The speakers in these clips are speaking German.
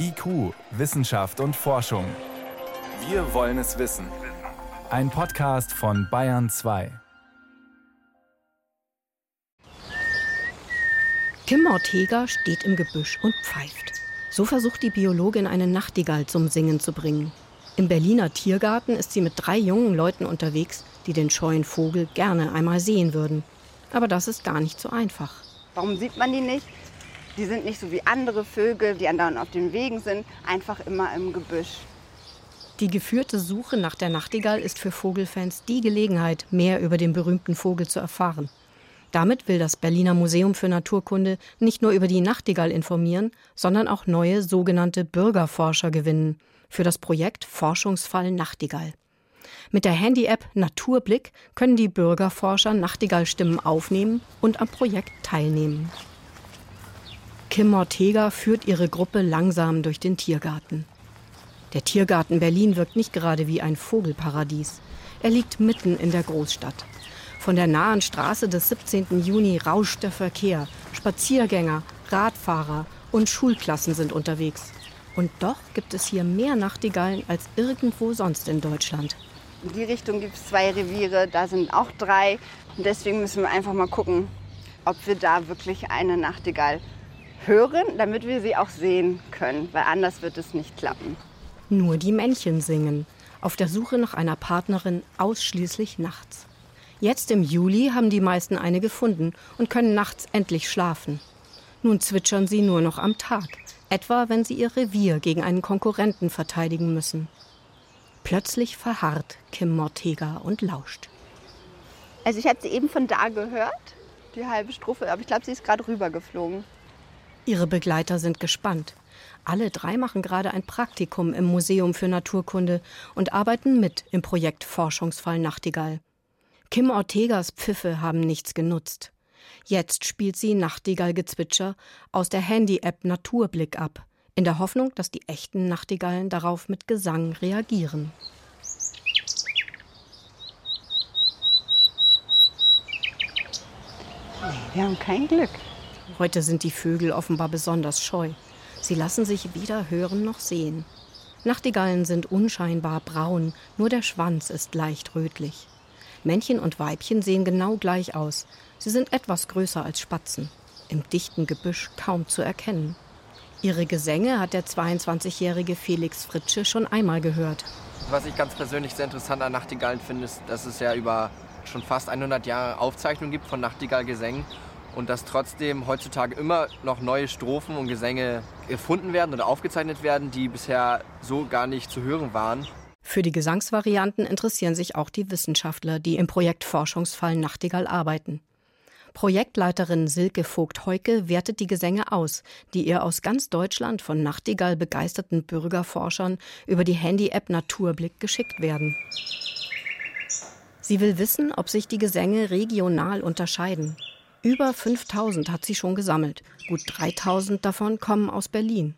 IQ, Wissenschaft und Forschung. Wir wollen es wissen. Ein Podcast von Bayern 2. Kim Ortega steht im Gebüsch und pfeift. So versucht die Biologin eine Nachtigall zum Singen zu bringen. Im Berliner Tiergarten ist sie mit drei jungen Leuten unterwegs, die den scheuen Vogel gerne einmal sehen würden. Aber das ist gar nicht so einfach. Warum sieht man die nicht? Die sind nicht so wie andere Vögel, die andauernd auf den Wegen sind, einfach immer im Gebüsch. Die geführte Suche nach der Nachtigall ist für Vogelfans die Gelegenheit, mehr über den berühmten Vogel zu erfahren. Damit will das Berliner Museum für Naturkunde nicht nur über die Nachtigall informieren, sondern auch neue sogenannte Bürgerforscher gewinnen für das Projekt Forschungsfall Nachtigall. Mit der Handy-App Naturblick können die Bürgerforscher Nachtigallstimmen aufnehmen und am Projekt teilnehmen. Kim Ortega führt ihre Gruppe langsam durch den Tiergarten. Der Tiergarten Berlin wirkt nicht gerade wie ein Vogelparadies. Er liegt mitten in der Großstadt. Von der nahen Straße des 17. Juni rauscht der Verkehr. Spaziergänger, Radfahrer und Schulklassen sind unterwegs. Und doch gibt es hier mehr Nachtigallen als irgendwo sonst in Deutschland. In die Richtung gibt es zwei Reviere, da sind auch drei. Und deswegen müssen wir einfach mal gucken, ob wir da wirklich eine Nachtigall hören, damit wir sie auch sehen können, weil anders wird es nicht klappen. Nur die Männchen singen, auf der Suche nach einer Partnerin ausschließlich nachts. Jetzt im Juli haben die meisten eine gefunden und können nachts endlich schlafen. Nun zwitschern sie nur noch am Tag, etwa wenn sie ihr Revier gegen einen Konkurrenten verteidigen müssen. Plötzlich verharrt Kim Mortega und lauscht. Also ich habe sie eben von da gehört, die halbe Strophe, aber ich glaube, sie ist gerade rübergeflogen. Ihre Begleiter sind gespannt. Alle drei machen gerade ein Praktikum im Museum für Naturkunde und arbeiten mit im Projekt Forschungsfall Nachtigall. Kim Ortegas Pfiffe haben nichts genutzt. Jetzt spielt sie Nachtigallgezwitscher aus der Handy-App Naturblick ab, in der Hoffnung, dass die echten Nachtigallen darauf mit Gesang reagieren. Wir haben kein Glück. Heute sind die Vögel offenbar besonders scheu. Sie lassen sich weder hören noch sehen. Nachtigallen sind unscheinbar braun, nur der Schwanz ist leicht rötlich. Männchen und Weibchen sehen genau gleich aus. Sie sind etwas größer als Spatzen, im dichten Gebüsch kaum zu erkennen. Ihre Gesänge hat der 22-jährige Felix Fritsche schon einmal gehört. Was ich ganz persönlich sehr interessant an Nachtigallen finde, ist, dass es ja über schon fast 100 Jahre Aufzeichnungen gibt von Nachtigallgesängen und dass trotzdem heutzutage immer noch neue Strophen und Gesänge erfunden werden oder aufgezeichnet werden, die bisher so gar nicht zu hören waren. Für die Gesangsvarianten interessieren sich auch die Wissenschaftler, die im Projekt Forschungsfall Nachtigall arbeiten. Projektleiterin Silke Vogt-Heuke wertet die Gesänge aus, die ihr aus ganz Deutschland von Nachtigall begeisterten Bürgerforschern über die Handy-App Naturblick geschickt werden. Sie will wissen, ob sich die Gesänge regional unterscheiden. Über 5000 hat sie schon gesammelt. Gut 3000 davon kommen aus Berlin.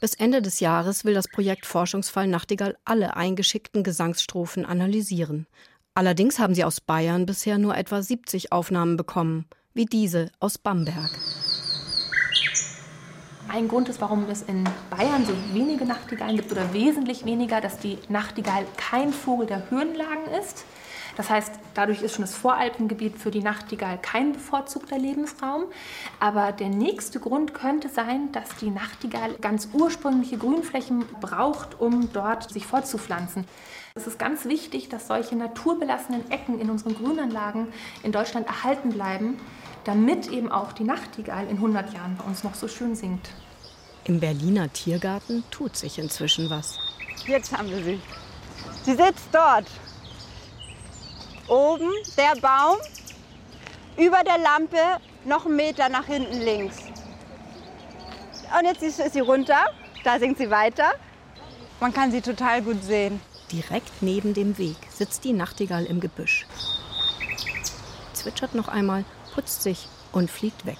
Bis Ende des Jahres will das Projekt Forschungsfall Nachtigall alle eingeschickten Gesangsstrophen analysieren. Allerdings haben sie aus Bayern bisher nur etwa 70 Aufnahmen bekommen, wie diese aus Bamberg. Ein Grund ist, warum es in Bayern so wenige Nachtigallen gibt oder wesentlich weniger, dass die Nachtigall kein Vogel der Höhenlagen ist. Das heißt, dadurch ist schon das Voralpengebiet für die Nachtigall kein bevorzugter Lebensraum. Aber der nächste Grund könnte sein, dass die Nachtigall ganz ursprüngliche Grünflächen braucht, um dort sich fortzupflanzen. Es ist ganz wichtig, dass solche naturbelassenen Ecken in unseren Grünanlagen in Deutschland erhalten bleiben, damit eben auch die Nachtigall in 100 Jahren bei uns noch so schön singt. Im Berliner Tiergarten tut sich inzwischen was. Jetzt haben wir sie. Sie sitzt dort oben der Baum, über der Lampe noch einen Meter nach hinten links. Und jetzt ist sie runter, da singt sie weiter. Man kann sie total gut sehen. Direkt neben dem Weg sitzt die Nachtigall im Gebüsch. Zwitschert noch einmal, putzt sich und fliegt weg.